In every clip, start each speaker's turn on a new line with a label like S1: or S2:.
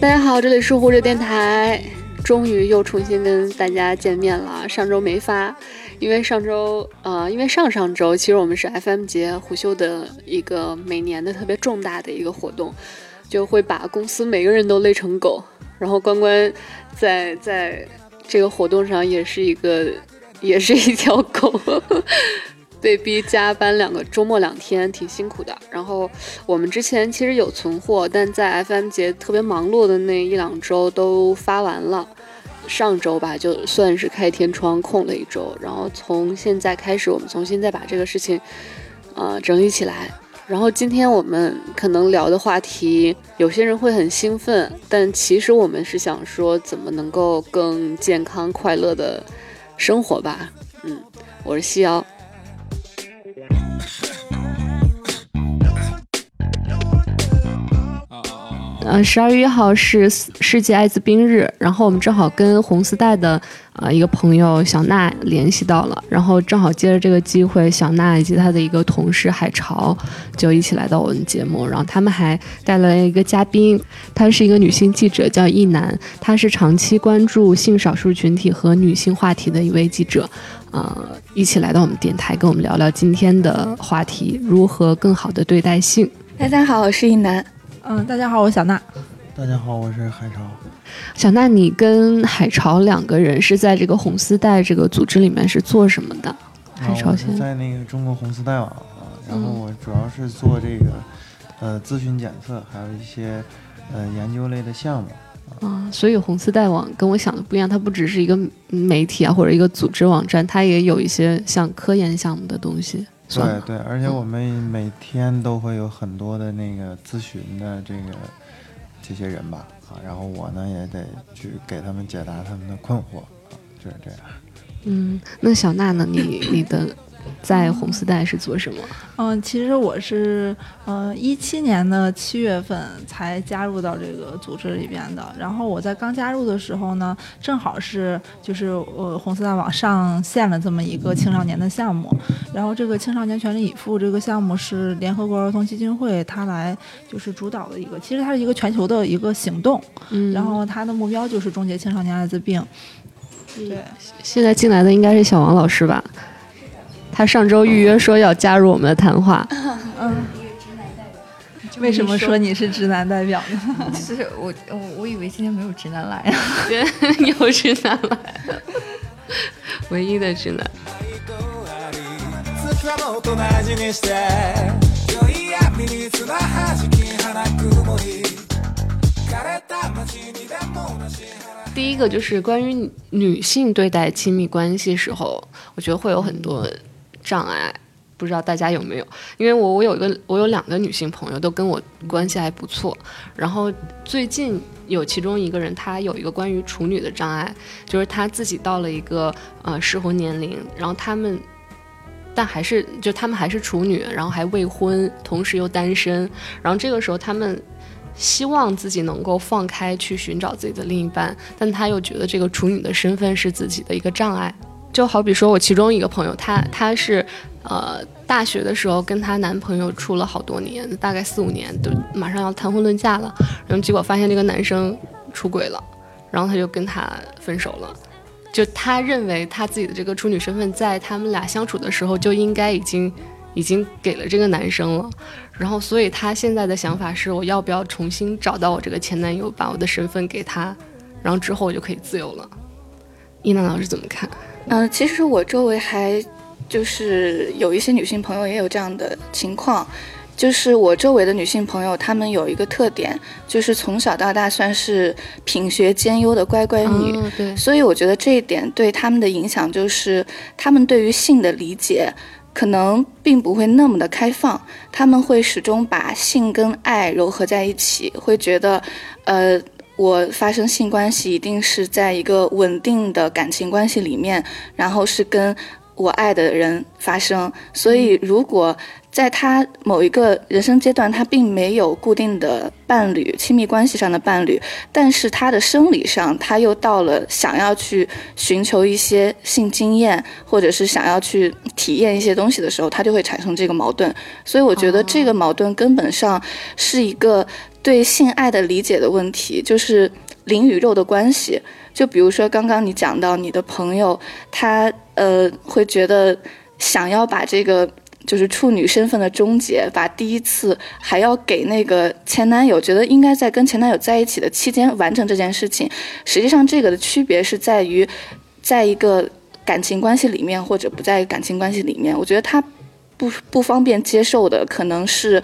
S1: 大家好，这里是胡者电台，终于又重新跟大家见面了。上周没发，因为上周呃，因为上上周其实我们是 FM 节虎秀的一个每年的特别重大的一个活动，就会把公司每个人都累成狗。然后关关在在这个活动上也是一个，也是一条狗。被逼加班两个周末两天，挺辛苦的。然后我们之前其实有存货，但在 FM 节特别忙碌的那一两周都发完了。上周吧，就算是开天窗空了一周。然后从现在开始，我们重新再把这个事情，呃，整理起来。然后今天我们可能聊的话题，有些人会很兴奋，但其实我们是想说，怎么能够更健康快乐的生活吧。嗯，我是西瑶。Yeah. 呃，十二月一号是世界艾滋病日，然后我们正好跟红丝带的呃一个朋友小娜联系到了，然后正好借着这个机会，小娜以及她的一个同事海潮就一起来到我们节目，然后他们还带来了一个嘉宾，她是一个女性记者，叫易楠，她是长期关注性少数群体和女性话题的一位记者，呃，一起来到我们电台跟我们聊聊今天的话题，如何更好的对待性。
S2: 大家好，我是易楠。
S3: 嗯，大家好，我小娜。
S4: 大家好，我是海潮。
S1: 小娜，你跟海潮两个人是在这个红丝带这个组织里面是做什么的？海潮先
S4: 在那个中国红丝带网啊，然后我主要是做这个呃咨询检测，还有一些呃研究类的项目
S1: 啊。所以红丝带网跟我想的不一样，它不只是一个媒体啊或者一个组织网站，它也有一些像科研项目的东西。
S4: 对对，而且我们每天都会有很多的那个咨询的这个这些人吧，啊，然后我呢也得去给他们解答他们的困惑，啊，就是这样。
S1: 嗯，那小娜呢？你你的。在红丝带是做什么？
S3: 嗯，其实我是呃一七年的七月份才加入到这个组织里边的。然后我在刚加入的时候呢，正好是就是呃红丝带网上线了这么一个青少年的项目。然后这个青少年全力以赴这个项目是联合国儿童基金会它来就是主导的一个，其实它是一个全球的一个行动。嗯。然后它的目标就是终结青少年艾滋病。对。
S1: 现在进来的应该是小王老师吧？他上周预约说要加入我们的谈话。
S3: 嗯，为什么说你是直男代表
S5: 呢？其 实我我我以为今天没有直男来啊，
S1: 有直男来，唯一的直男。第一个就是关于女性对待亲密关系时候，我觉得会有很多。障碍，不知道大家有没有？因为我我有一个我有两个女性朋友，都跟我关系还不错。然后最近有其中一个人，她有一个关于处女的障碍，就是她自己到了一个呃适婚年龄，然后他们，但还是就他们还是处女，然后还未婚，同时又单身。然后这个时候他们希望自己能够放开去寻找自己的另一半，但他又觉得这个处女的身份是自己的一个障碍。就好比说，我其中一个朋友，她她是，呃，大学的时候跟她男朋友处了好多年，大概四五年，都马上要谈婚论嫁了，然后结果发现这个男生出轨了，然后她就跟他分手了。就她认为她自己的这个处女身份，在他们俩相处的时候就应该已经已经给了这个男生了，然后所以她现在的想法是，我要不要重新找到我这个前男友，把我的身份给他，然后之后我就可以自由了。伊娜老师怎么看？
S2: 嗯，其实我周围还就是有一些女性朋友也有这样的情况，就是我周围的女性朋友，她们有一个特点，就是从小到大算是品学兼优的乖乖女，
S1: 对，
S2: 所以我觉得这一点对她们的影响就是，她们对于性的理解可能并不会那么的开放，她们会始终把性跟爱糅合在一起，会觉得，呃。我发生性关系一定是在一个稳定的感情关系里面，然后是跟我爱的人发生。所以，如果在他某一个人生阶段，他并没有固定的伴侣、亲密关系上的伴侣，但是他的生理上，他又到了想要去寻求一些性经验，或者是想要去体验一些东西的时候，他就会产生这个矛盾。所以，我觉得这个矛盾根本上是一个对性爱的理解的问题，就是灵与肉的关系。就比如说刚刚你讲到你的朋友，他呃会觉得想要把这个。就是处女身份的终结，把第一次还要给那个前男友，觉得应该在跟前男友在一起的期间完成这件事情。实际上，这个的区别是在于，在一个感情关系里面或者不在感情关系里面，我觉得他不不方便接受的，可能是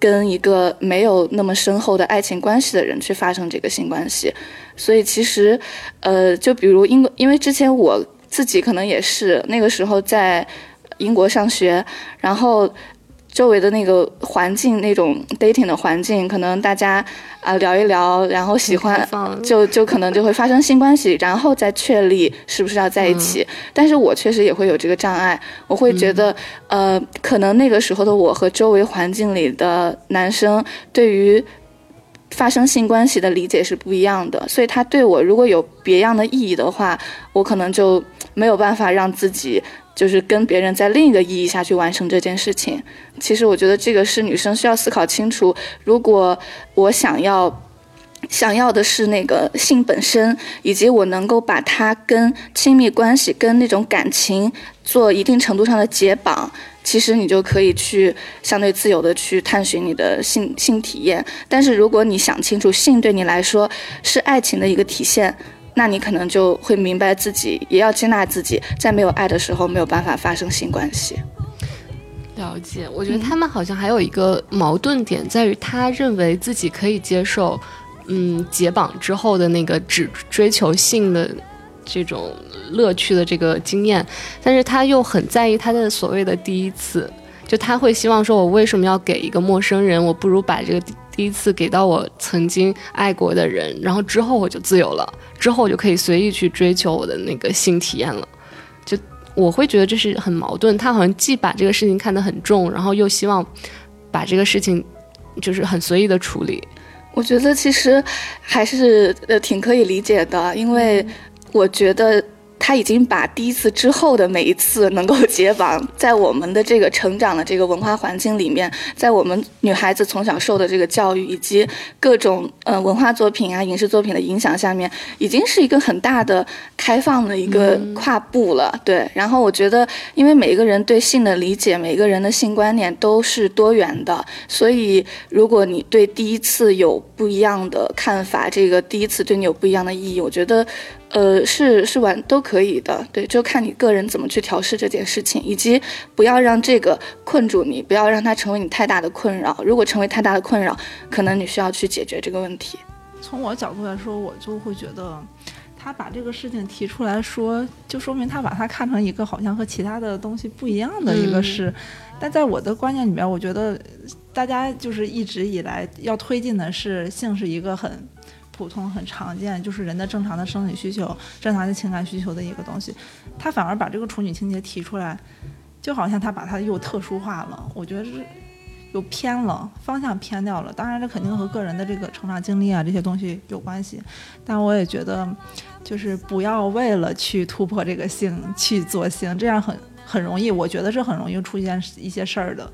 S2: 跟一个没有那么深厚的爱情关系的人去发生这个性关系。所以，其实，呃，就比如因为因为之前我自己可能也是那个时候在。英国上学，然后周围的那个环境，那种 dating 的环境，可能大家啊聊一聊，然后喜欢，就就可能就会发生性关系，然后再确立是不是要在一起。但是我确实也会有这个障碍，我会觉得，呃，可能那个时候的我和周围环境里的男生对于发生性关系的理解是不一样的，所以他对我如果有别样的意义的话，我可能就没有办法让自己。就是跟别人在另一个意义下去完成这件事情，其实我觉得这个是女生需要思考清楚。如果我想要，想要的是那个性本身，以及我能够把它跟亲密关系、跟那种感情做一定程度上的解绑，其实你就可以去相对自由的去探寻你的性性体验。但是如果你想清楚，性对你来说是爱情的一个体现。那你可能就会明白自己也要接纳自己，在没有爱的时候没有办法发生性关系。
S1: 了解，我觉得他们好像还有一个矛盾点在于，他认为自己可以接受，嗯，解绑之后的那个只追求性的这种乐趣的这个经验，但是他又很在意他的所谓的第一次，就他会希望说，我为什么要给一个陌生人？我不如把这个。第一次给到我曾经爱过的人，然后之后我就自由了，之后我就可以随意去追求我的那个性体验了。就我会觉得这是很矛盾，他好像既把这个事情看得很重，然后又希望把这个事情就是很随意的处理。
S2: 我觉得其实还是呃挺可以理解的，因为我觉得。他已经把第一次之后的每一次能够解绑，在我们的这个成长的这个文化环境里面，在我们女孩子从小受的这个教育以及各种呃文化作品啊、影视作品的影响下面，已经是一个很大的开放的一个跨步了。对，然后我觉得，因为每一个人对性的理解，每一个人的性观念都是多元的，所以如果你对第一次有不一样的看法，这个第一次对你有不一样的意义，我觉得。呃，是是玩都可以的，对，就看你个人怎么去调试这件事情，以及不要让这个困住你，不要让它成为你太大的困扰。如果成为太大的困扰，可能你需要去解决这个问题。
S3: 从我角度来说，我就会觉得，他把这个事情提出来说，就说明他把它看成一个好像和其他的东西不一样的一个事。但在我的观念里面，我觉得大家就是一直以来要推进的是性是一个很。普通很常见，就是人的正常的生理需求、正常的情感需求的一个东西，他反而把这个处女情节提出来，就好像他把它又特殊化了。我觉得是又偏了，方向偏掉了。当然，这肯定和个人的这个成长经历啊这些东西有关系。但我也觉得，就是不要为了去突破这个性去做性，这样很很容易。我觉得是很容易出现一些事儿的。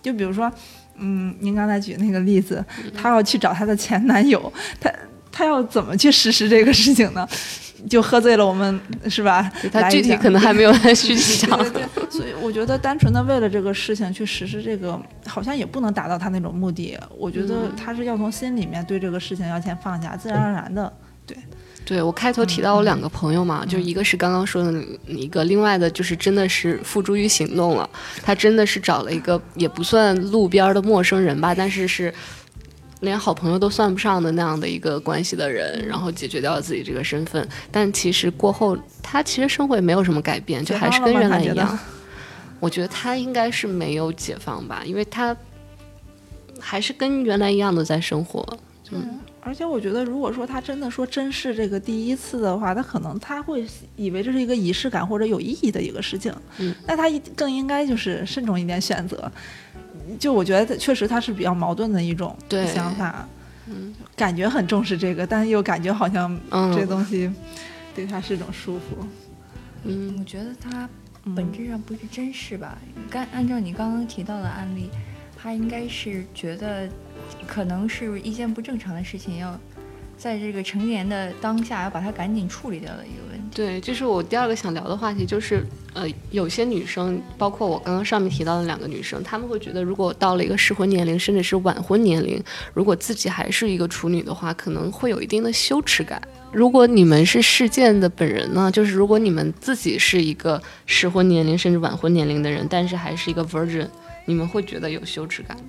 S3: 就比如说，嗯，您刚才举那个例子，她要去找她的前男友，她。他要怎么去实施这个事情呢？就喝醉了，我们是吧？
S1: 他具体可能还没有在具体上。
S3: 对对。所以我觉得单纯的为了这个事情去实施这个，好像也不能达到他那种目的。我觉得他是要从心里面对这个事情要先放下，自然而然的。对。
S1: 对我开头提到我两个朋友嘛，就一个是刚刚说的一个，另外的就是真的是付诸于行动了。他真的是找了一个也不算路边的陌生人吧，但是是。连好朋友都算不上的那样的一个关系的人，然后解决掉了自己这个身份，但其实过后他其实生活也没有什么改变，就还是跟原来一样。我觉得他应该是没有解放吧，因为他还是跟原来一样的在生活。
S3: 嗯，而且我觉得，如果说他真的说珍视这个第一次的话，他可能他会以为这是一个仪式感或者有意义的一个事情。
S1: 嗯，
S3: 那他更应该就是慎重一点选择。就我觉得确实他是比较矛盾的一种想法，
S1: 嗯
S3: 感觉很重视这个，但是又感觉好像
S1: 嗯
S3: 这东西对他是一种束缚。
S1: 嗯
S5: 我觉得他
S3: 嗯
S5: 本质上不是珍视吧？刚按照你刚刚提到的案例，他应该是觉得可能是一件不正常的事情，要在这个成年的当下要把它赶紧处理掉的一个问题。
S1: 对，这是我第二个想聊的话题，就是呃，有些女生，包括我刚刚上面提到的两个女生，她们会觉得，如果到了一个适婚年龄，甚至是晚婚年龄，如果自己还是一个处女的话，可能会有一定的羞耻感。如果你们是事件的本人呢，就是如果你们自己是一个适婚年龄甚至晚婚年龄的人，但是还是一个 virgin，你们会觉得有羞耻感吗？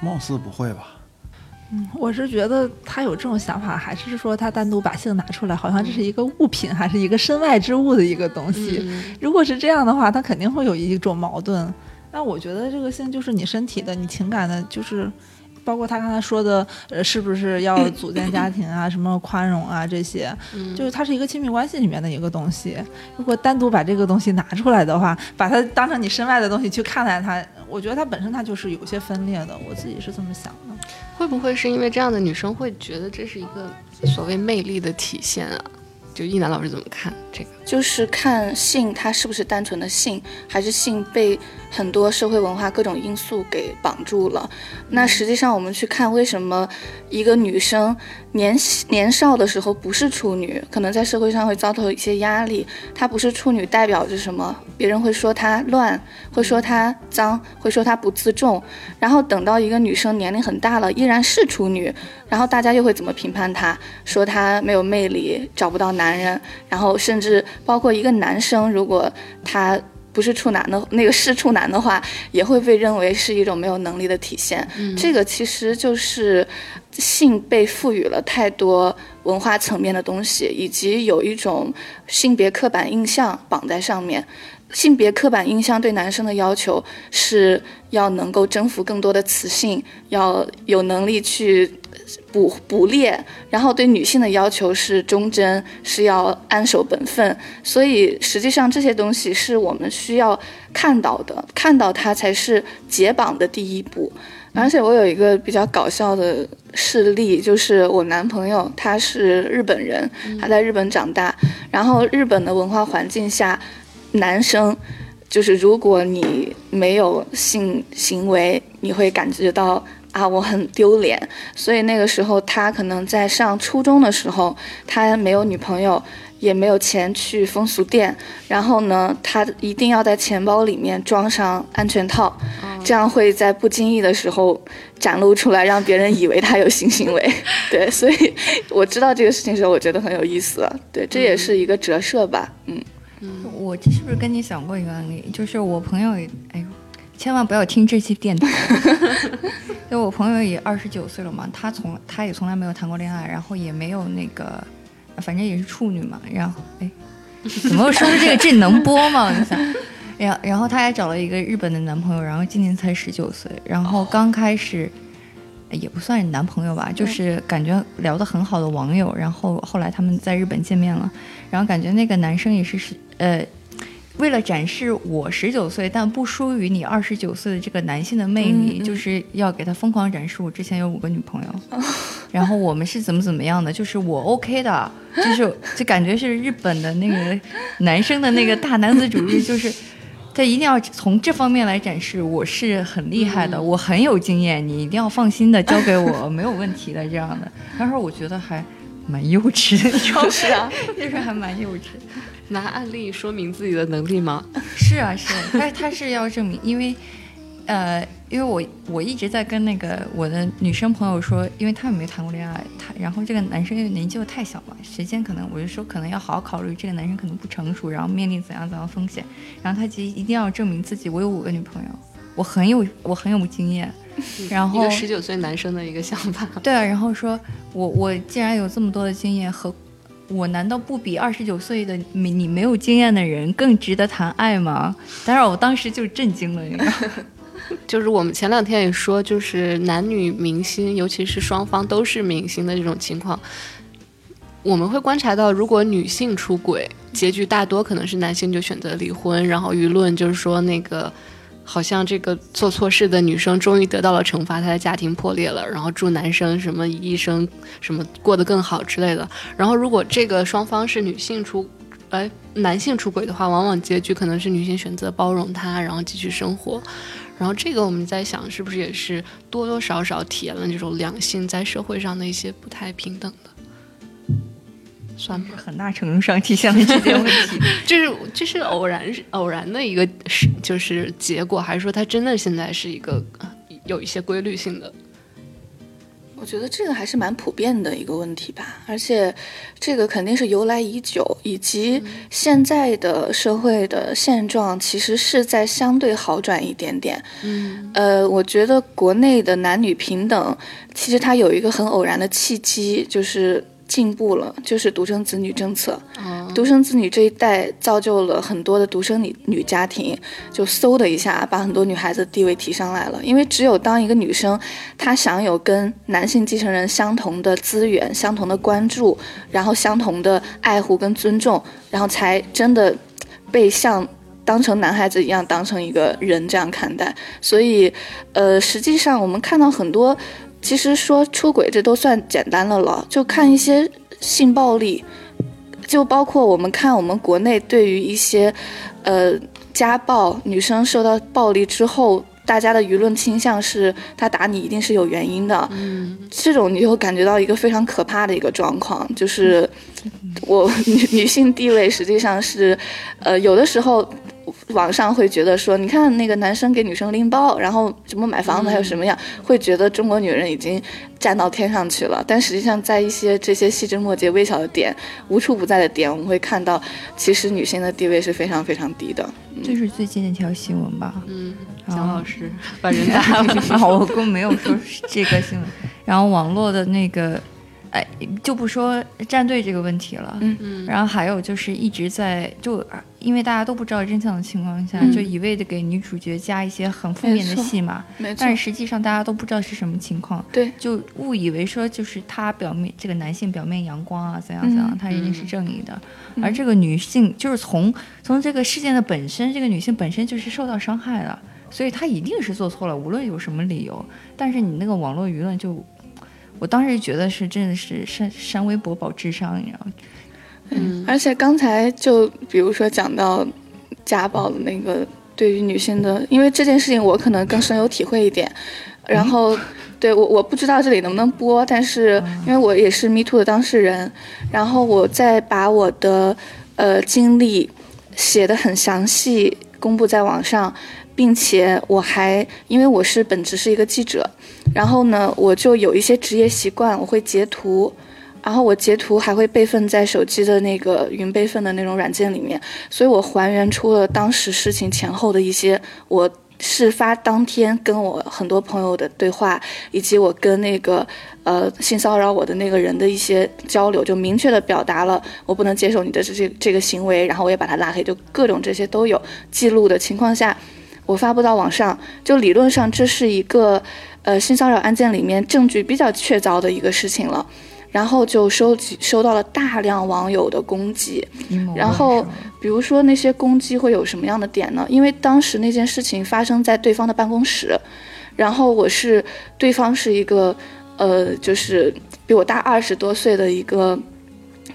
S4: 貌似不会吧？
S3: 我是觉得他有这种想法，还是说他单独把性拿出来，好像这是一个物品，还是一个身外之物的一个东西。
S1: 嗯
S3: 如果是这样的话，他肯定会有一种矛盾。那我觉得这个性就是你身体的，你情感的，就是包括他刚才说的，呃，是不是要组建家庭啊，什么宽容啊这些，
S1: 嗯
S3: 就是它是一个亲密关系里面的一个东西。如果单独把这个东西拿出来的话，把它当成你身外的东西去看待它，我觉得它本身它就是有些分裂的。我自己是这么想的。
S1: 会不会是因为这样的女生会觉得这是一个所谓魅力的体现啊？就一楠老师怎么看这个？
S2: 就是看性它是不是单纯的性，还是性被很多社会文化各种因素给绑住了。那实际上我们去看为什么一个女生年年少的时候不是处女，可能在社会上会遭到一些压力。她不是处女代表着什么？别人会说她乱，会说她脏，会说她不自重。然后等到一个女生年龄很大了，依然是处女，然后大家又会怎么评判她？说她没有魅力，找不到男人，然后甚至包括一个男生，如果他不是处男的那个是处男的话，也会被认为是一种没有能力的体现。这个其实就是性被赋予了太多文化层面的东西，以及有一种性别刻板印象绑在上面。性别刻板印象对男生的要求是要能够征服更多的雌性，要有能力去捕捕猎，然后对女性的要求是忠贞，是要安守本分。所以实际上这些东西是我们需要看到的，看到它才是解绑的第一步。而且我有一个比较搞笑的事例，就是我男朋友他是日本人，他在日本长大，然后日本的文化环境下，男生就是如果你没有性行为，你会感觉到啊我很丢脸。所以那个时候他可能在上初中的时候，他没有女朋友。也没有钱去风俗店，然后呢，他一定要在钱包里面装上安全套，这样会在不经意的时候展露出来，让别人以为他有性行为。对，所以我知道这个事情的时候，我觉得很有意思。对，这也是一个折射吧。嗯，
S5: 我这是不是跟你讲过一个案例？就是我朋友也，哎呦，千万不要听这期电台。就我朋友也二十九岁了嘛，他从他也从来没有谈过恋爱，然后也没有那个，反正也是处女嘛。然后哎，怎么说的这个这能播吗？我想，然然后他还找了一个日本的男朋友，然后今年才十九岁，然后刚开始。也不算男朋友吧，就是感觉聊得很好的网友，然后后来他们在日本见面了，然后感觉那个男生也是是呃，为了展示我十九岁但不输于你二十九岁的这个男性的魅力，就是要给他疯狂展示我之前有五个女朋友，然后我们是怎么怎么样的，就是我 OK 的，就是就感觉是日本的那个男生的那个大男子主义，就是。他一定要从这方面来展示我是很厉害的，我很有经验，你一定要放心的交给我，没有问题的这样的。那时候我觉得还蛮幼稚的，你知道吗？
S2: 是啊，
S5: 就是还蛮幼稚。
S1: 拿案例说明自己的能力吗？
S5: 是啊，是啊，他他是要证明，因为呃，因为我我一直在跟那个我的女生朋友说，因为他们没谈过恋爱，他然后这个男生因为年纪又太小了，时间可能我就说可能要好好考虑这个男生可能不成熟，然后面临怎样怎样风险，然后他其实一定要证明自己，我有五个女朋友，我很有我很有经验，然后
S1: 一个十九岁男生的一个想法。
S5: 对啊，然后说我我既然有这么多的经验和。我难道不比二十九岁的你你没有经验的人更值得谈爱吗？当然，我当时就震惊了，你。
S1: 就是我们前两天也说，就是男女明星，尤其是双方都是明星的这种情况，我们会观察到，如果女性出轨，结局大多可能是男性就选择离婚，然后舆论就是说那个。好像这个做错事的女生终于得到了惩罚，她的家庭破裂了，然后祝男生什么一生什么过得更好之类的。然后如果这个双方是女性出，哎，男性出轨的话，往往结局可能是女性选择包容他，然后继续生活。然后这个我们在想，是不是也是多多少少体验了这种两性在社会上的一些不太平等的？算吧，
S5: 很大程度上体现了这些问题。
S1: 这是这是偶然偶然的一个是就是结果，还是说它真的现在是一个有一些规律性的？
S2: 我觉得这个还是蛮普遍的一个问题吧，而且这个肯定是由来已久，以及现在的社会的现状其实是在相对好转一点点。
S1: 嗯，
S2: 呃，我觉得国内的男女平等其实它有一个很偶然的契机，就是。进步了，就是独生子女政策。独生子女这一代造就了很多的独生女女家庭，就嗖的一下把很多女孩子地位提上来了。因为只有当一个女生她享有跟男性继承人相同的资源、相同的关注，然后相同的爱护跟尊重，然后才真的被像当成男孩子一样当成一个人这样看待。所以，呃，实际上我们看到很多。其实说出轨这都算简单的了，就看一些性暴力，就包括我们看我们国内对于一些，呃家暴女生受到暴力之后，大家的舆论倾向是她打你一定是有原因的，
S1: 嗯，
S2: 这种你就感觉到一个非常可怕的一个状况，就是我 女女性地位实际上是，呃有的时候。网上会觉得说，你看那个男生给女生拎包，然后什么买房子，还有什么样，会觉得中国女人已经站到天上去了。但实际上，在一些这些细枝末节、微小的点、无处不在的点，我们会看到，其实女性的地位是非常非常低的。
S5: 这是最近的一条新闻吧？
S1: 嗯，蒋老师把人打了，
S5: 我根本没有说这个新闻。然后网络的那个。哎，就不说站队这个问题了，
S2: 嗯。
S1: 嗯，
S5: 然后还有就是一直在就因为大家都不知道真相的情况下，就一味的给女主角加一些很负面的戏码，
S2: 没错，
S5: 但是实际上大家都不知道是什么情况，
S2: 对，
S5: 就误以为说就是他表面这个男性表面阳光啊怎样怎样，他一定是正义的，而这个女性就是从从这个事件的本身，这个女性本身就是受到伤害了，所以她一定是做错了，无论有什么理由，但是你那个网络舆论就。我当时觉得是真的是删删微博保智商，你知道吗？
S2: 嗯，而且刚才就比如说讲到家暴的那个对于女性的，因为这件事情我可能更深有体会一点。然后，对我我不知道这里能不能播，但是因为我也是 Me Too 的当事人，然后我再把我的呃经历写的很详细，公布在网上。并且我还因为我是本职是一个记者，然后呢，我就有一些职业习惯，我会截图，然后我截图还会备份在手机的那个云备份的那种软件里面，所以我还原出了当时事情前后的一些我事发当天跟我很多朋友的对话，以及我跟那个呃性骚扰我的那个人的一些交流，就明确的表达了我不能接受你的这这这个行为，然后我也把他拉黑，就各种这些都有记录的情况下。我发布到网上，就理论上这是一个，呃，性骚扰案件里面证据比较确凿的一个事情了，然后就收集收到了大量网友的攻击，然后比如说那些攻击会有什么样的点呢？因为当时那件事情发生在对方的办公室，然后我是对方是一个，呃，就是比我大二十多岁的一个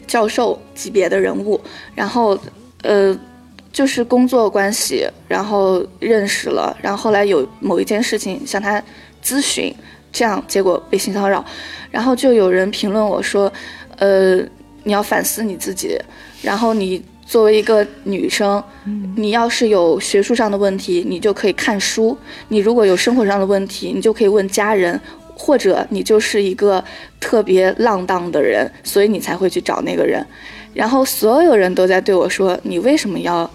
S2: 教授级别的人物，然后，呃。就是工作关系，然后认识了，然后后来有某一件事情向他咨询，这样结果被性骚扰，然后就有人评论我说，呃，你要反思你自己，然后你作为一个女生，你要是有学术上的问题，你就可以看书；你如果有生活上的问题，你就可以问家人，或者你就是一个特别浪荡的人，所以你才会去找那个人。然后所有人都在对我说，你为什么要？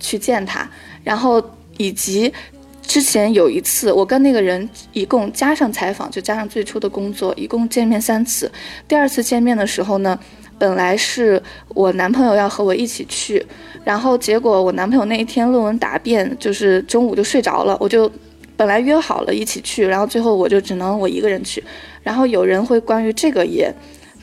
S2: 去见他，然后以及之前有一次，我跟那个人一共加上采访，就加上最初的工作，一共见面三次。第二次见面的时候呢，本来是我男朋友要和我一起去，然后结果我男朋友那一天论文答辩，就是中午就睡着了，我就本来约好了一起去，然后最后我就只能我一个人去。然后有人会关于这个也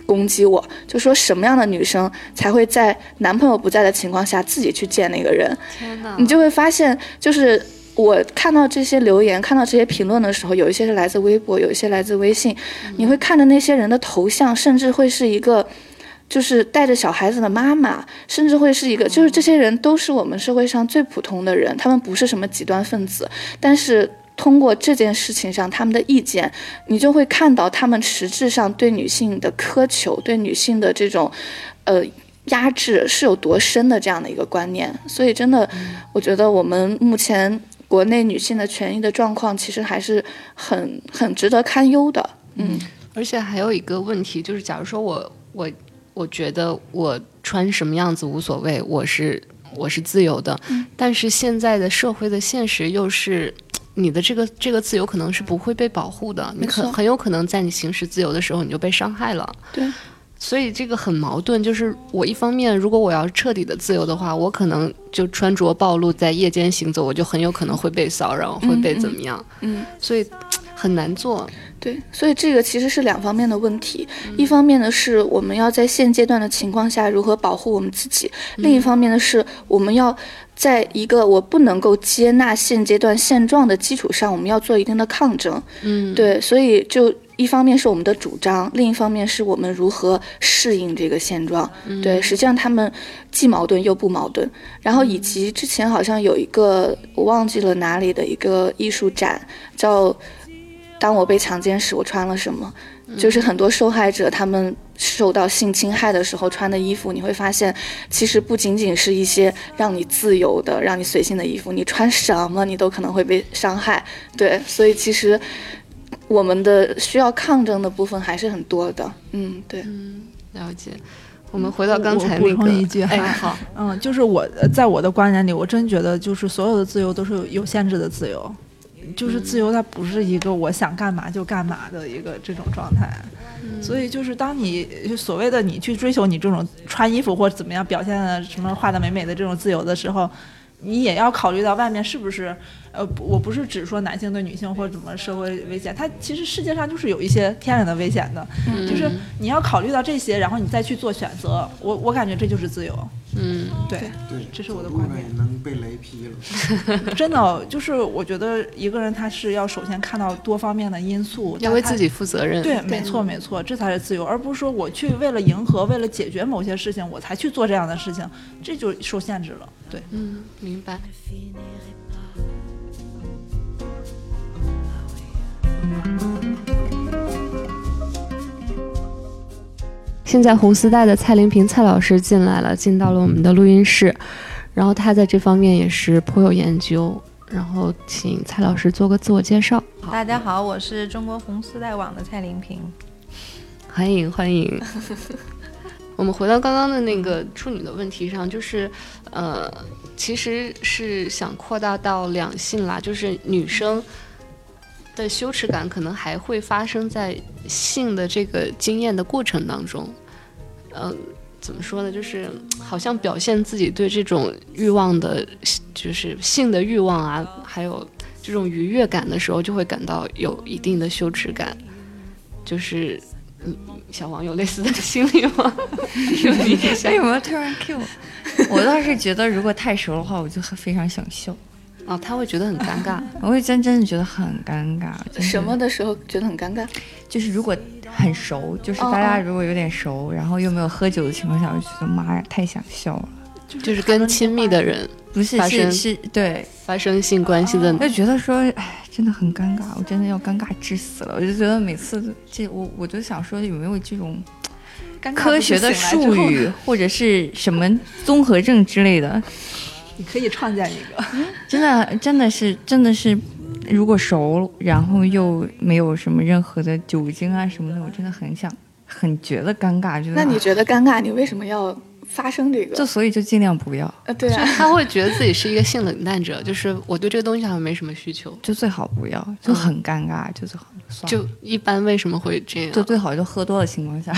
S2: 攻击我，就说什么样的女生才会在男朋友不在的情况下自己去见那个人？
S1: 天哪！
S2: 你就会发现，就是我看到这些留言、看到这些评论的时候，有一些是来自微博，有一些来自微信。你会看着那些人的头像，甚至会是一个，就是带着小孩子的妈妈，甚至会是一个，就是这些人都是我们社会上最普通的人，他们不是什么极端分子，但是。通过这件事情上他们的意见，你就会看到他们实质上对女性的苛求，对女性的这种，呃，压制是有多深的这样的一个观念。所以，真的，我觉得我们目前国内女性的权益的状况，其实还是很很值得堪忧的。嗯，
S1: 而且还有一个问题，就是假如说我我我觉得我穿什么样子无所谓，我是我是自由的，但是现在的社会的现实又是。你的这个这个自由可能是不会被保护的，你很很有可能在你行使自由的时候你就被伤害了。
S2: 对，
S1: 所以这个很矛盾，就是我一方面如果我要彻底的自由的话，我可能就穿着暴露在夜间行走，我就很有可能会被骚扰，会被怎么样？
S2: 嗯，
S1: 所以很难做。
S2: 对，所以这个其实是两方面的问题，一方面呢是我们要在现阶段的情况下如何保护我们自己，另一方面呢是我们要。在一个我不能够接纳现阶段现状的基础上，我们要做一定的抗争。
S1: 嗯，
S2: 对，所以就一方面是我们的主张，另一方面是我们如何适应这个现状。对，实际上他们既矛盾又不矛盾。然后以及之前好像有一个我忘记了哪里的一个艺术展，叫《当我被强奸时我穿了什么》。就是很多受害者他们受到性侵害的时候穿的衣服，你会发现，其实不仅仅是一些让你自由的、让你随性的衣服，你穿什么你都可能会被伤害。对，所以其实我们的需要抗争的部分还是很多的。嗯，对，
S1: 嗯，了解。我们回到刚才
S3: 补充一句，
S1: 哎，好，
S3: 嗯，就是我在我的观点里，我真觉得就是所有的自由都是有限制的自由。就是自由，它不是一个我想干嘛就干嘛的一个这种状态，所以就是当你所谓的你去追求你这种穿衣服或者怎么样表现的什么画的美美的这种自由的时候。你也要考虑到外面是不是，呃，我不是只说男性对女性或者怎么社会危险，它其实世界上就是有一些天然的危险的，就是你要考虑到这些，然后你再去做选择。我我感觉这就是自由。
S1: 嗯，
S3: 对
S4: 对，
S3: 这是我的观点。
S4: 能被雷劈了。
S3: 真的，就是我觉得一个人他是要首先看到多方面的因素，
S1: 要为自己负责任。
S3: 对，没错没错，这才是自由，而不是说我去为了迎合、为了解决某些事情，我才去做这样的事情，这就受限制了。对，
S1: 嗯，明白。现在红丝带的蔡玲平蔡老师进来了，进到了我们的录音室，然后他在这方面也是颇有研究。然后请蔡老师做个自我介绍。
S6: 大家好，我是中国红丝带网的蔡玲平，
S1: 欢迎欢迎。我们回到刚刚的那个处女的问题上，就是，呃，其实是想扩大到两性啦，就是女生的羞耻感可能还会发生在性的这个经验的过程当中，嗯，怎么说呢？就是好像表现自己对这种欲望的，就是性的欲望啊，还有这种愉悦感的时候，就会感到有一定的羞耻感，就是。嗯小王有类似的心理吗？
S5: 为什么突然 Q？我倒是觉得，如果太熟的话，我就非常想笑。
S1: 哦，他会觉得很尴尬，
S5: 我会真真的觉得很尴尬。
S2: 什么的时候觉得很尴尬？
S5: 就是如果很熟，就是大家如果有点熟，然后又没有喝酒的情况下，我就觉得妈呀，太想笑了。
S1: 就是跟亲密的人
S5: 不是是是，对
S1: 发生性关系的，
S5: 就觉得说，哎。真的很尴尬，我真的要尴尬致死了。我就觉得每次这我我就想说有没有这种科学的术语或者是什么综合症之类的，
S3: 你可以创建一个。
S5: 真的真的是真的是，如果熟然后又没有什么任何的酒精啊什么的，我真的很想很觉得尴尬。就
S2: 那你觉得尴尬？你为什么要？发生这个，
S5: 就所以就尽量不要。
S2: 呃，对啊，
S1: 他会觉得自己是一个性冷淡者，就是我对这个东西好像没什么需求，
S5: 就最好不要，就很尴尬，就最好。
S1: 就一般为什么会这样？
S5: 就最好就喝多的情况下，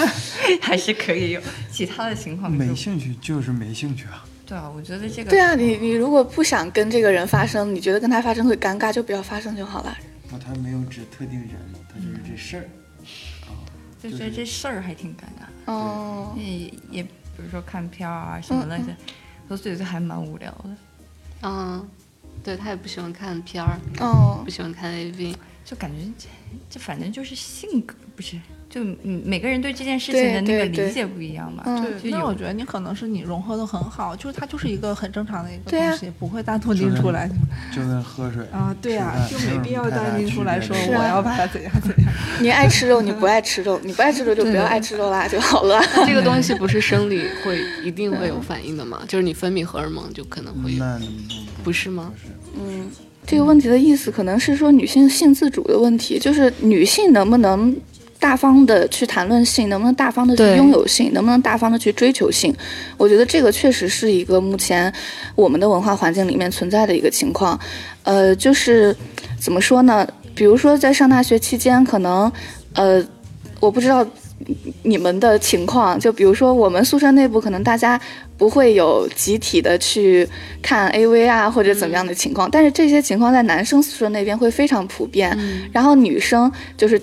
S5: 还是可以有其他的情况。
S4: 没兴趣就是没兴趣啊。
S5: 对啊，我觉得这个
S2: 对啊，你你如果不想跟这个人发生，你觉得跟他发生会尴尬，就不要发生就好了。
S4: 不，他没有指特定人，他就是这事儿。
S5: 就觉得这事儿还挺尴尬。
S2: 哦，
S5: 也也比如说看片儿啊什么那些，我觉得还蛮无聊的。
S1: 嗯，对他也不喜欢看片儿，
S2: 哦
S1: 不，喜欢看 AV。
S5: 就感觉这这反正就是性格，不是就嗯每个人对这件事情的那个理解不一样吧。
S2: 嗯
S3: 对，那
S5: 就有
S3: 我觉得你可能是你融合的很好，就是它就是一个很正常的一个东西，不会单独拎出来。
S4: 就跟喝水
S3: 啊，对
S4: 啊、
S3: 就没必要单拎出来说我要把它怎样怎样。
S2: 你爱吃肉，你不爱吃肉，你不爱吃肉就不要爱吃肉啦就好了。
S1: 这个东西 不是生理会一定会有反应的吗？就是你分泌荷尔蒙就可能会有，
S4: 那
S1: 不是吗？
S2: 嗯，这个问题的意思可能是说女性性自主的问题，就是女性能不能大方的去谈论性，能不能大方的去拥有性，能不能大方的去追求性？我觉得这个确实是一个目前我们的文化环境里面存在的一个情况。呃，就是怎么说呢？比如说在上大学期间，可能呃，我不知道你们的情况，就比如说我们宿舍内部，可能大家不会有集体的去看 AV 啊或者怎么样的情况，但是这些情况在男生宿舍那边会非常普遍，然后女生就是。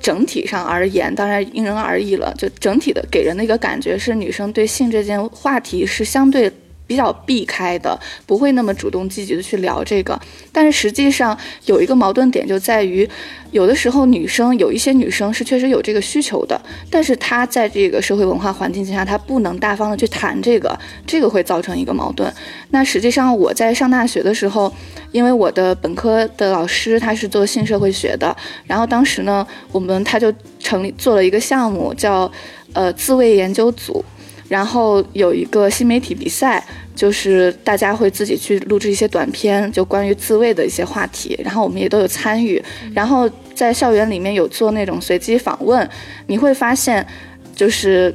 S2: 整体上而言，当然因人而异了。就整体的给人的一个感觉是，女生对性这件话题是相对比较避开的，不会那么主动积极的去聊这个。但是实际上有一个矛盾点就在于，有的时候女生有一些女生是确实有这个需求的，但是她在这个社会文化环境下，她不能大方的去谈这个，这个会造成一个矛盾。那实际上我在上大学的时候，因为我的本科的老师他是做性社会学的，然后当时呢，我们他就成立做了一个项目叫呃自卫研究组。然后有一个新媒体比赛，就是大家会自己去录制一些短片，就关于自慰的一些话题，然后我们也都有参与。然后在校园里面有做那种随机访问，你会发现，就是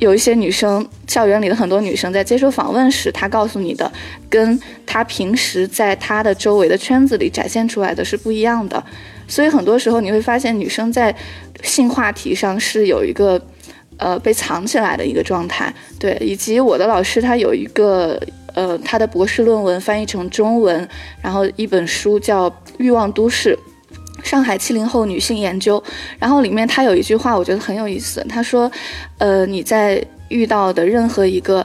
S2: 有一些女生，校园里的很多女生在接受访问时，她告诉你的，跟她平时在她的周围的圈子里展现出来的是不一样的。所以很多时候你会发现，女生在性话题上是有一个。呃，被藏起来的一个状态，对，以及我的老师他有一个呃，他的博士论文翻译成中文，然后一本书叫《欲望都市：上海七零后女性研究》，然后里面他有一句话我觉得很有意思，他说，呃，你在遇到的任何一个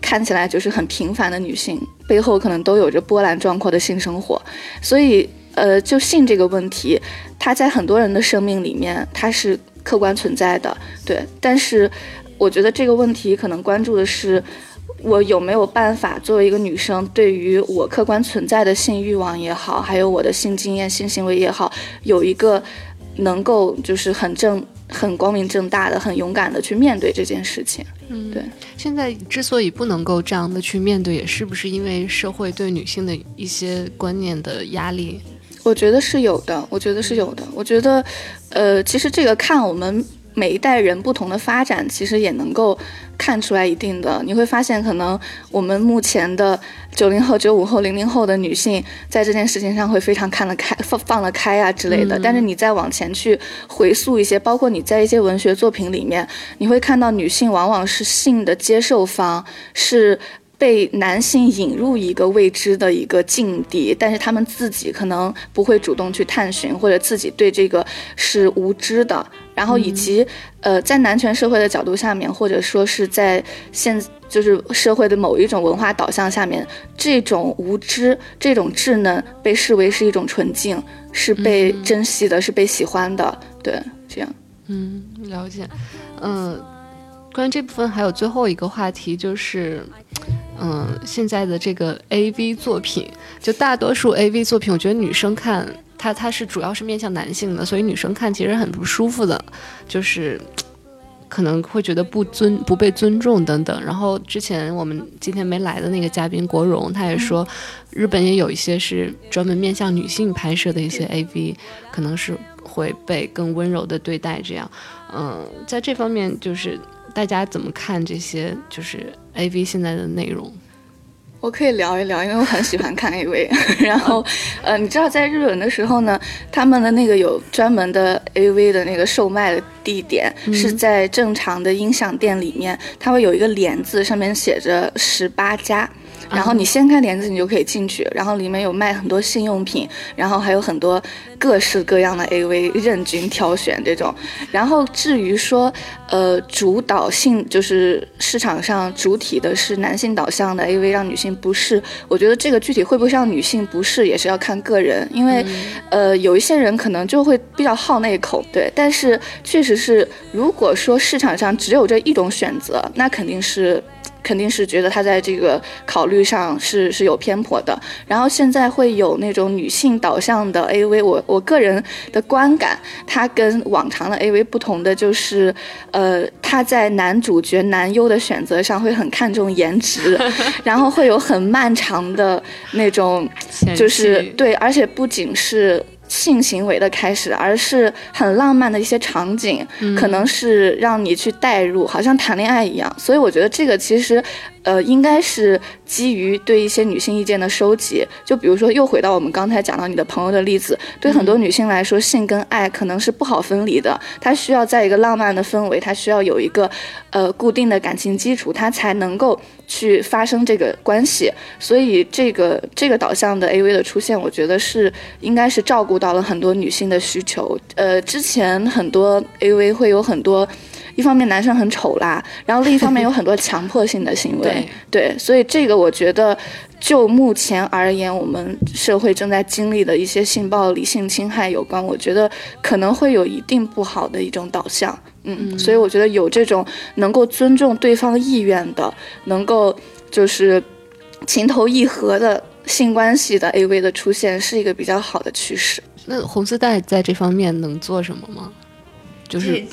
S2: 看起来就是很平凡的女性背后，可能都有着波澜壮阔的性生活，所以呃，就性这个问题，它在很多人的生命里面，它是。客观存在的，对，但是我觉得这个问题可能关注的是，我有没有办法作为一个女生，对于我客观存在的性欲望也好，还有我的性经验、性行为也好，有一个能够就是很正、很光明正大的、很勇敢的去面对这件事情。
S1: 嗯，
S2: 对。
S1: 现在之所以不能够这样的去面对，也是不是因为社会对女性的一些观念的压力？
S2: 我觉得是有的，我觉得是有的。我觉得，呃，其实这个看我们每一代人不同的发展，其实也能够看出来一定的。你会发现，可能我们目前的九零后、九五后、零零后的女性，在这件事情上会非常看得开、放放得开啊之类的。
S1: 嗯
S2: 但是你再往前去回溯一些，包括你在一些文学作品里面，你会看到女性往往是性的接受方，是。被男性引入一个未知的一个境地，但是他们自己可能不会主动去探寻，或者自己对这个是无知的。然后以及、呃，在男权社会的角度下面，或者说是在现就是社会的某一种文化导向下面，这种无知、这种稚嫩被视为是一种纯净，是被珍惜的，是被喜欢的。对，这样。
S1: 嗯，了解。嗯、关于这部分还有最后一个话题就是。嗯，现在的这个 A V 作品，就大多数 A V 作品，我觉得女生看它，它是主要是面向男性的，所以女生看其实很不舒服的，就是可能会觉得不尊、不被尊重等等。然后之前我们今天没来的那个嘉宾国荣，他也说，日本也有一些是专门面向女性拍摄的一些 A V，可能是会被更温柔的对待。这样，嗯，在这方面就是大家怎么看这些就是 A V 现在的内容？
S2: 我可以聊一聊，因为我很喜欢看 AV。然后，呃，你知道在日本的时候呢，他们的那个有专门的 AV 的那个售卖的地点，是在正常的音响店里面，它会有一个帘子，上面写着十八家。然后你掀开帘子，你就可以进去，然后里面有卖很多性用品，然后还有很多各式各样的 AV 任君挑选这种。然后至于说，呃，主导性就是市场上主体的是男性导向的 AV，让女性不适，我觉得这个具体会不会让女性不适，也是要看个人，因为，呃，有一些人可能就会比较好那口，对。但是确实是，如果说市场上只有这一种选择，那肯定是。肯定是觉得他在这个考虑上是是有偏颇的。然后现在会有那种女性导向的 AV，我我个人的观感，它跟往常的 AV 不同的就是，呃，他在男主角男优的选择上会很看重颜值，然后会有很漫长的那种，就是对，而且不仅是。性行为的开始，而是很浪漫的一些场景，可能是让你去代入，好像谈恋爱一样。所以我觉得这个其实。呃，应该是基于对一些女性意见的收集，就比如说，又回到我们刚才讲到你的朋友的例子，对很多女性来说，性跟爱可能是不好分离的，她需要在一个浪漫的氛围，她需要有一个呃固定的感情基础，她才能够去发生这个关系。所以，这个这个导向的 AV 的出现，我觉得是应该是照顾到了很多女性的需求。呃，之前很多 AV 会有很多。一方面男生很丑啦，然后另一方面有很多强迫性的行为，对，所以这个我觉得，就目前而言，我们社会正在经历的一些性暴力、性侵害有关，我觉得可能会有一定不好的一种导向，嗯，所以我觉得有这种能够尊重对方意愿的，能够就是情投意合的性关系的 AV 的出现，是一个比较好的趋势。
S1: 那红丝带在这方面能做什么吗？就是，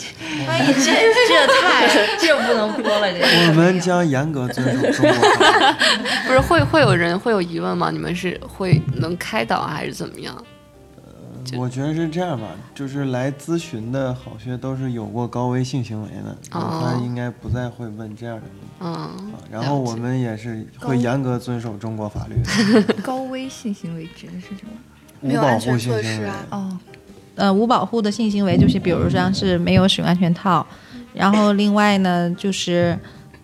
S6: 万一这这太 这不能播了，这
S4: 我们将严格遵守中国法。
S1: 不是会会有人会有疑问吗？你们是会能开导还是怎么样？
S4: 呃，我觉得是这样吧，就是来咨询的好些都是有过高危性行为的，他应该不再会问这样的问题。
S1: 嗯，
S4: 然后我们也是会严格遵守中国法律。
S5: 高危性行为指的是什么？
S4: 无保护性行为
S5: 哦。
S6: 呃，无保护的性行为就是，比如像是没有使用安全套，然后另外呢就是，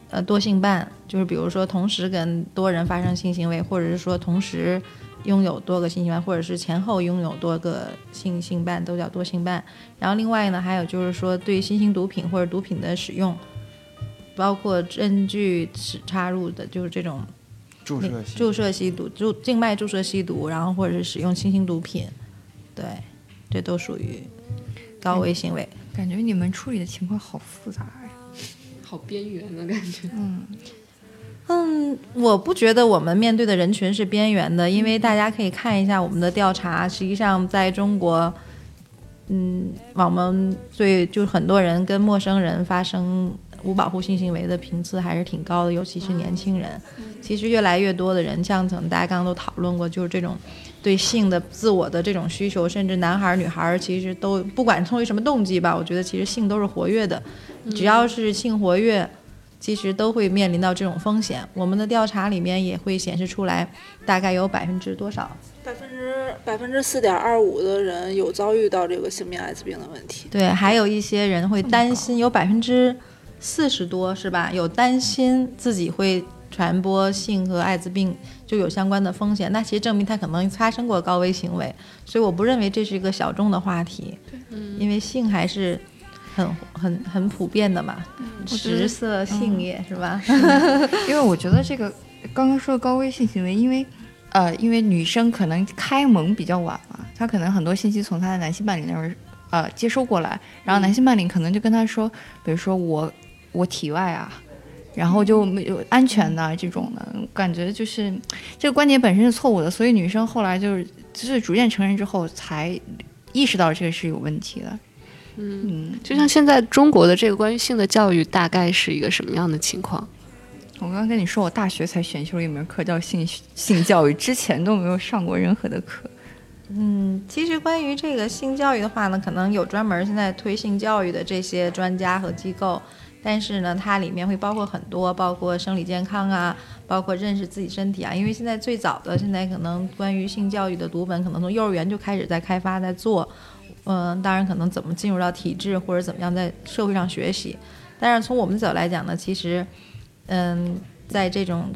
S6: 呃，多性伴，就是比如说同时跟多人发生性行为，或者是说同时拥有多个性行伴，或者是前后拥有多个性性伴，都叫多性伴。然后另外呢，还有就是说对新型毒品或者毒品的使用，包括针具使插入的，就是这种
S4: 注射
S6: 注射吸毒，注静脉注射吸毒，然后或者是使用新型毒品，对。这都属于高危行为，
S5: 感觉你们处理的情况好复杂呀，
S1: 好边缘的感觉。
S6: 嗯嗯，我不觉得我们面对的人群是边缘的，因为大家可以看一下我们的调查，实际上在中国，嗯，我们最就很多人跟陌生人发生无保护性行为的频次还是挺高的，尤其是年轻人。其实越来越多的人，像可能大家刚刚都讨论过，就是这种。对性的自我的这种需求，甚至男孩儿、女孩儿，其实都不管出于什么动机吧，我觉得其实性都是活跃的，只要是性活跃，其实都会面临到这种风险。我们的调查里面也会显示出来，大概有百分之多少？
S3: 百分之百分之四点二五的人有遭遇到这个性病、艾滋病的问题。
S6: 对，还有一些人会担心，有百分之四十多是吧？有担心自己会。传播性和艾滋病就有相关的风险，那其实证明他可能发生过高危行为，所以我不认为这是一个小众的话题，因为性还是很很很普遍的嘛，食色性也是吧？
S5: 因为我觉得这个刚刚说的高危性行为，因为呃，因为女生可能开蒙比较晚嘛，她可能很多信息从她的男性伴侣那儿呃接收过来，然后男性伴侣可能就跟她说，比如说我我体外啊。然后就没有安全的这种的感觉，就是这个观点本身是错误的，所以女生后来就是就是逐渐成人之后才意识到这个是有问题的。
S1: 嗯，就像现在中国的这个关于性的教育大概是一个什么样的情况？
S5: 我刚刚跟你说，我大学才选修了一门课叫性性教育，之前都没有上过任何的课。
S6: 嗯，其实关于这个性教育的话呢，可能有专门现在推性教育的这些专家和机构。但是呢，它里面会包括很多，包括生理健康啊，包括认识自己身体啊。因为现在最早的现在可能关于性教育的读本，可能从幼儿园就开始在开发在做。嗯，当然可能怎么进入到体制或者怎么样在社会上学习，但是从我们角来讲呢，其实，嗯，在这种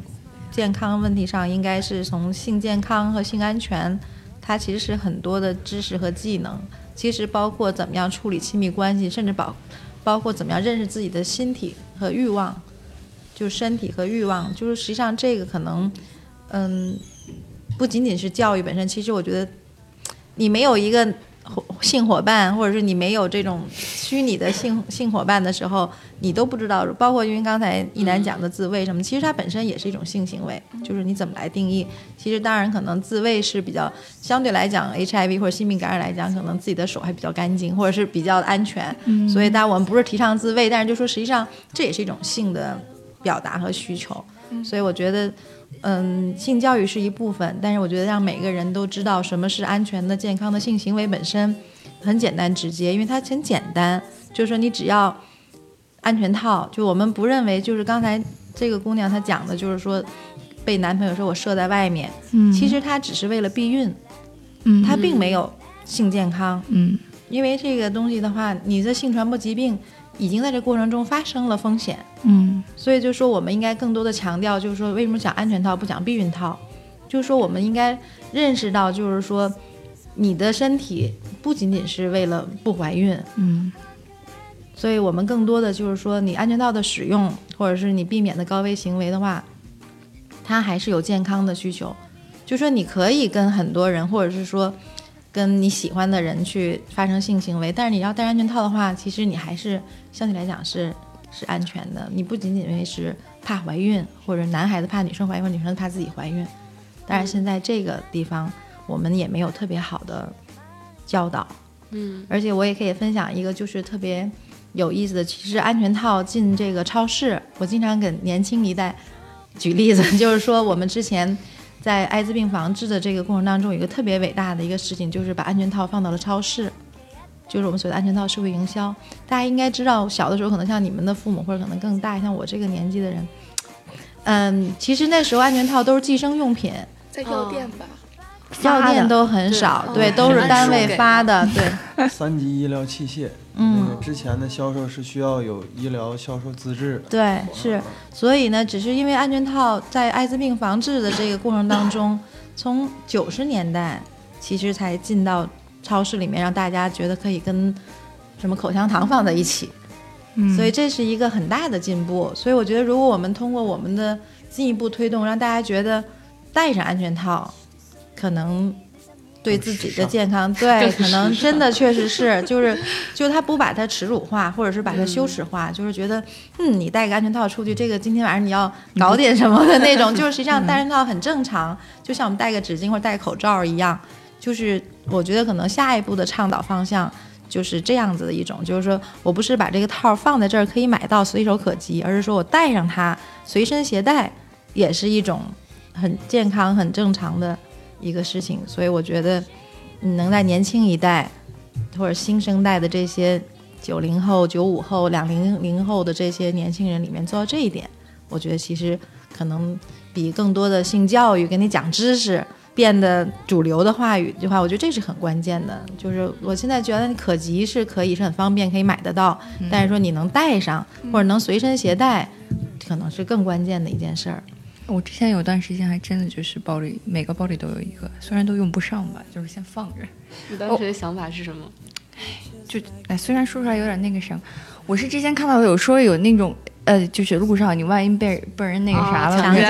S6: 健康问题上，应该是从性健康和性安全，它其实是很多的知识和技能，其实包括怎么样处理亲密关系，甚至包包括怎么样认识自己的心体和欲望，就是身体和欲望，就是实际上这个可能，嗯，不仅仅是教育本身，其实我觉得你没有一个。性伙伴，或者是你没有这种虚拟的性性伙伴的时候，你都不知道。包括因为刚才一楠讲的自慰什么，其实它本身也是一种性行为，就是你怎么来定义。其实当然可能自慰是比较相对来讲，HIV 或者性病感染来讲，可能自己的手还比较干净，或者是比较安全。所以当然我们不是提倡自慰，但是就说实际上这也是一种性的表达和需求。所以我觉得。嗯，性教育是一部分，但是我觉得让每个人都知道什么是安全的、健康的性行为本身很简单直接，因为它很简单，就是说你只要安全套。就我们不认为，就是刚才这个姑娘她讲的，就是说被男朋友说我射在外面，嗯，其实她只是为了避孕，嗯，她并没有性健康，
S5: 嗯，
S6: 因为这个东西的话，你的性传播疾病。已经在这过程中发生了风险，
S5: 嗯，
S6: 所以就说我们应该更多的强调，就是说为什么讲安全套不讲避孕套，就是说我们应该认识到，就是说你的身体不仅仅是为了不怀孕，
S5: 嗯，
S6: 所以我们更多的就是说你安全套的使用，或者是你避免的高危行为的话，它还是有健康的需求，就说你可以跟很多人，或者是说。跟你喜欢的人去发生性行为，但是你要戴安全套的话，其实你还是相对来讲是是安全的。你不仅仅因为是怕怀孕，或者男孩子怕女生怀孕，或者女生怕自己怀孕。但是现在这个地方我们也没有特别好的教导。
S1: 嗯，
S6: 而且我也可以分享一个就是特别有意思的，其实安全套进这个超市，我经常给年轻一代举例子，就是说我们之前。在艾滋病防治的这个过程当中，有一个特别伟大的一个事情，就是把安全套放到了超市，就是我们所谓的安全套社会营销。大家应该知道，小的时候可能像你们的父母，或者可能更大，像我这个年纪的人，嗯，其实那时候安全套都是计生用品，
S2: 在药店吧。
S6: 药店都很少，对，都是单位发的，对。
S4: 三级医疗器械，
S6: 嗯，
S4: 之前的销售是需要有医疗销售资质的。
S6: 对，是，所以呢，只是因为安全套在艾滋病防治的这个过程当中，从九十年代其实才进到超市里面，让大家觉得可以跟什么口香糖放在一起，嗯所以这是一个很大的进步。所以我觉得，如果我们通过我们的进一步推动，让大家觉得戴上安全套。可能对自己的健康，对，可能真的确实是，就是，就他不把它耻辱化，或者是把它羞耻化，就是觉得，嗯，你戴个安全套出去，这个今天晚上你要搞点什么的那种，就是实际上戴安全套很正常，就像我们戴个纸巾或者戴口罩一样，就是我觉得可能下一步的倡导方向就是这样子的一种，就是说我不是把这个套放在这儿可以买到随手可及，而是说我带上它随身携带，也是一种很健康很正常的。一个事情，所以我觉得，能在年轻一代或者新生代的这些九零后、九五后、两零零后的这些年轻人里面做到这一点，我觉得其实可能比更多的性教育、给你讲知识变得主流的话语的话，我觉得这是很关键的。就是我现在觉得可及是可以是很方便可以买得到，但是说你能带上或者能随身携带，可能是更关键的一件事儿。
S5: 我之前有段时间还真的就是包里每个包里都有一个，虽然都用不上吧，就是先放着。
S1: 你当时的想法是什么？
S5: 就哎，虽然说出来有点那个什么，我是之前看到有说有那种呃，就是路上你万一被被人那个啥了，
S6: 强奸，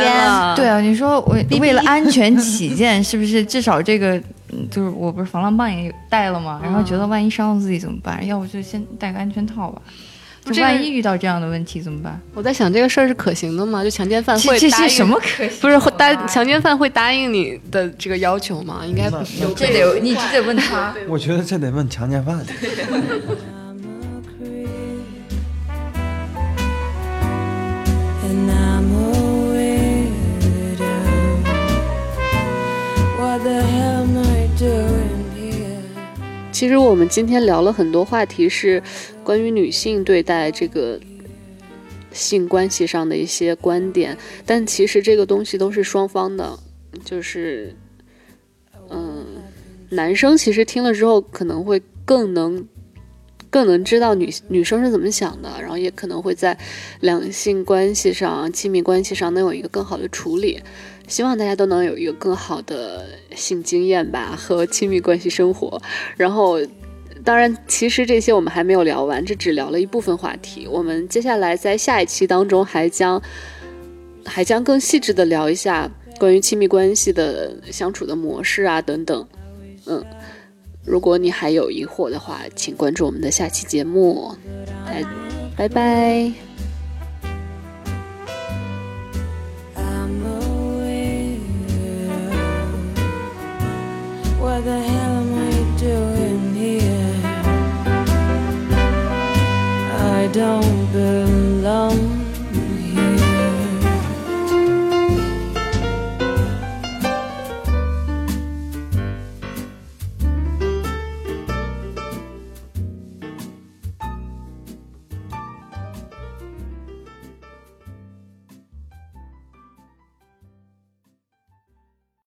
S5: 对啊，你说我为了安全 起见，是不是至少这个就是我不是防狼棒也带了吗？然后觉得万一伤到自己怎么办？要不就先戴个安全套吧。就万一遇到这样的问题怎么办？
S1: 我在想这个事儿是可行的吗？就强奸犯会
S5: 答应什么可行
S1: 不是答强奸犯会答应你的这个要求吗？应该不
S5: 这得你这得问他。
S4: 我觉得这得问强奸犯。
S1: 其实我们今天聊了很多话题，是关于女性对待这个
S7: 性关系上的一些观点，但其实这个东西都是双方的，就是，嗯，男生其实听了之后可能会更能。更能知道女女生是怎么想的，然后也可能会在两性关系上、亲密关系上能有一个更好的处理。希望大家都能有一个更好的性经验吧和亲密关系生活。然后，当然，其实这些我们还没有聊完，这只聊了一部分话题。我们接下来在下一期当中还将还将更细致的聊一下关于亲密关系的相处的模式啊等等。嗯，如果你还有疑惑的话，请关注我们的下期节目。拜拜
S8: don't belong